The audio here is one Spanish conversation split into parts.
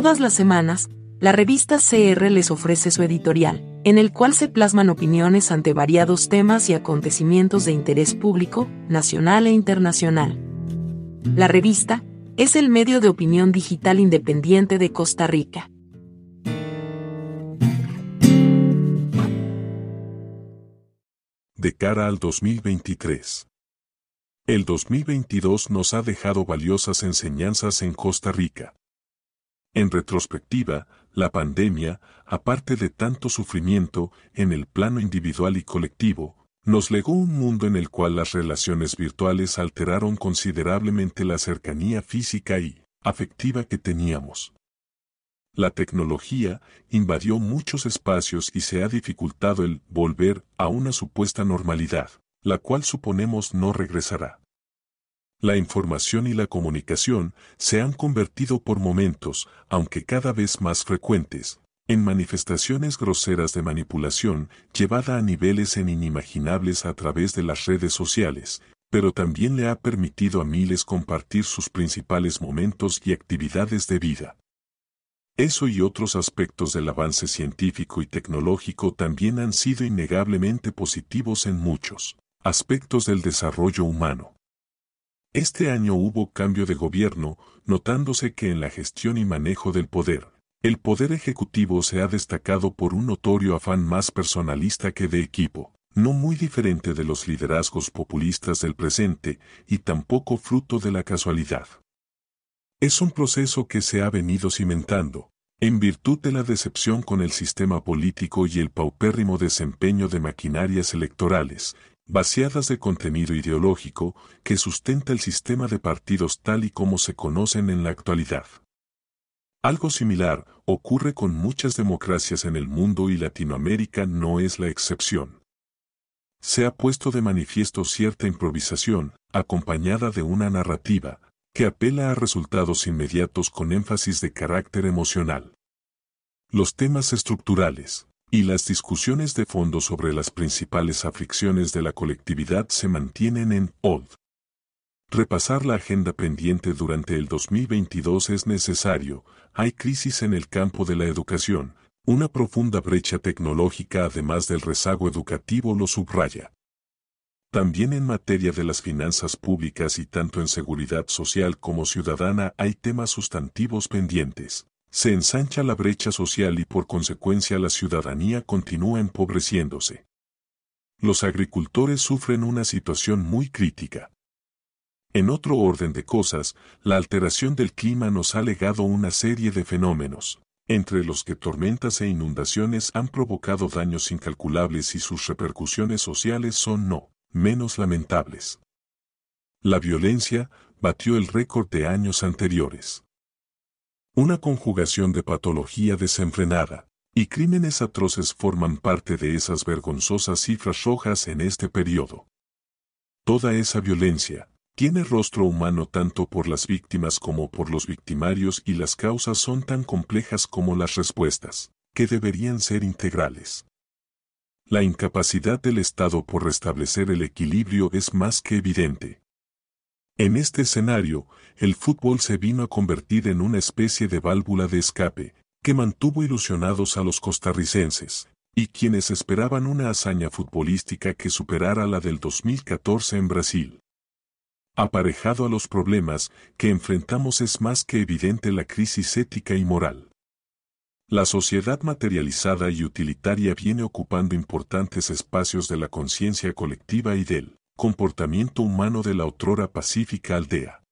Todas las semanas, la revista CR les ofrece su editorial, en el cual se plasman opiniones ante variados temas y acontecimientos de interés público, nacional e internacional. La revista es el medio de opinión digital independiente de Costa Rica. De cara al 2023. El 2022 nos ha dejado valiosas enseñanzas en Costa Rica. En retrospectiva, la pandemia, aparte de tanto sufrimiento en el plano individual y colectivo, nos legó un mundo en el cual las relaciones virtuales alteraron considerablemente la cercanía física y afectiva que teníamos. La tecnología invadió muchos espacios y se ha dificultado el volver a una supuesta normalidad, la cual suponemos no regresará. La información y la comunicación se han convertido por momentos, aunque cada vez más frecuentes, en manifestaciones groseras de manipulación llevada a niveles inimaginables a través de las redes sociales, pero también le ha permitido a miles compartir sus principales momentos y actividades de vida. Eso y otros aspectos del avance científico y tecnológico también han sido innegablemente positivos en muchos aspectos del desarrollo humano. Este año hubo cambio de gobierno, notándose que en la gestión y manejo del poder, el poder ejecutivo se ha destacado por un notorio afán más personalista que de equipo, no muy diferente de los liderazgos populistas del presente y tampoco fruto de la casualidad. Es un proceso que se ha venido cimentando, en virtud de la decepción con el sistema político y el paupérrimo desempeño de maquinarias electorales, vaciadas de contenido ideológico que sustenta el sistema de partidos tal y como se conocen en la actualidad. Algo similar ocurre con muchas democracias en el mundo y Latinoamérica no es la excepción. Se ha puesto de manifiesto cierta improvisación, acompañada de una narrativa, que apela a resultados inmediatos con énfasis de carácter emocional. Los temas estructurales, y las discusiones de fondo sobre las principales aflicciones de la colectividad se mantienen en OLD. Repasar la agenda pendiente durante el 2022 es necesario, hay crisis en el campo de la educación, una profunda brecha tecnológica además del rezago educativo lo subraya. También en materia de las finanzas públicas y tanto en seguridad social como ciudadana hay temas sustantivos pendientes. Se ensancha la brecha social y por consecuencia la ciudadanía continúa empobreciéndose. Los agricultores sufren una situación muy crítica. En otro orden de cosas, la alteración del clima nos ha legado una serie de fenómenos, entre los que tormentas e inundaciones han provocado daños incalculables y sus repercusiones sociales son no menos lamentables. La violencia batió el récord de años anteriores. Una conjugación de patología desenfrenada y crímenes atroces forman parte de esas vergonzosas cifras rojas en este periodo. Toda esa violencia tiene rostro humano tanto por las víctimas como por los victimarios y las causas son tan complejas como las respuestas, que deberían ser integrales. La incapacidad del Estado por restablecer el equilibrio es más que evidente. En este escenario, el fútbol se vino a convertir en una especie de válvula de escape, que mantuvo ilusionados a los costarricenses, y quienes esperaban una hazaña futbolística que superara la del 2014 en Brasil. Aparejado a los problemas que enfrentamos es más que evidente la crisis ética y moral. La sociedad materializada y utilitaria viene ocupando importantes espacios de la conciencia colectiva y del comportamiento humano de la otrora pacífica aldea.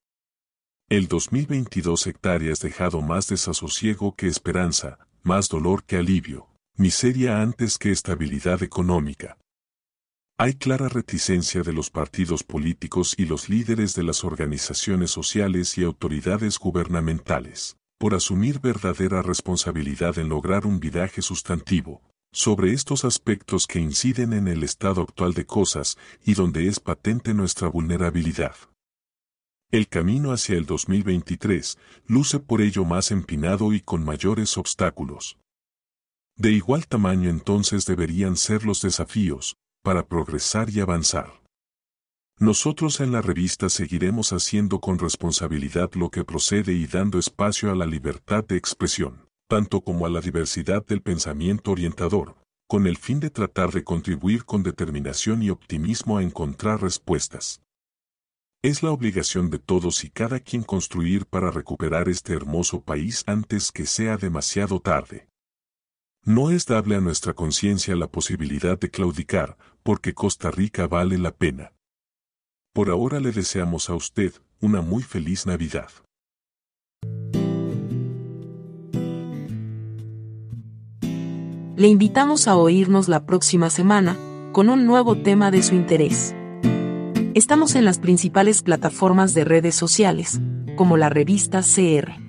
El 2022 hectáreas dejado más desasosiego que esperanza, más dolor que alivio, miseria antes que estabilidad económica. Hay clara reticencia de los partidos políticos y los líderes de las organizaciones sociales y autoridades gubernamentales, por asumir verdadera responsabilidad en lograr un viraje sustantivo, sobre estos aspectos que inciden en el estado actual de cosas y donde es patente nuestra vulnerabilidad. El camino hacia el 2023 luce por ello más empinado y con mayores obstáculos. De igual tamaño entonces deberían ser los desafíos, para progresar y avanzar. Nosotros en la revista seguiremos haciendo con responsabilidad lo que procede y dando espacio a la libertad de expresión, tanto como a la diversidad del pensamiento orientador, con el fin de tratar de contribuir con determinación y optimismo a encontrar respuestas. Es la obligación de todos y cada quien construir para recuperar este hermoso país antes que sea demasiado tarde. No es dable a nuestra conciencia la posibilidad de claudicar, porque Costa Rica vale la pena. Por ahora le deseamos a usted una muy feliz Navidad. Le invitamos a oírnos la próxima semana con un nuevo tema de su interés. Estamos en las principales plataformas de redes sociales, como la revista CR.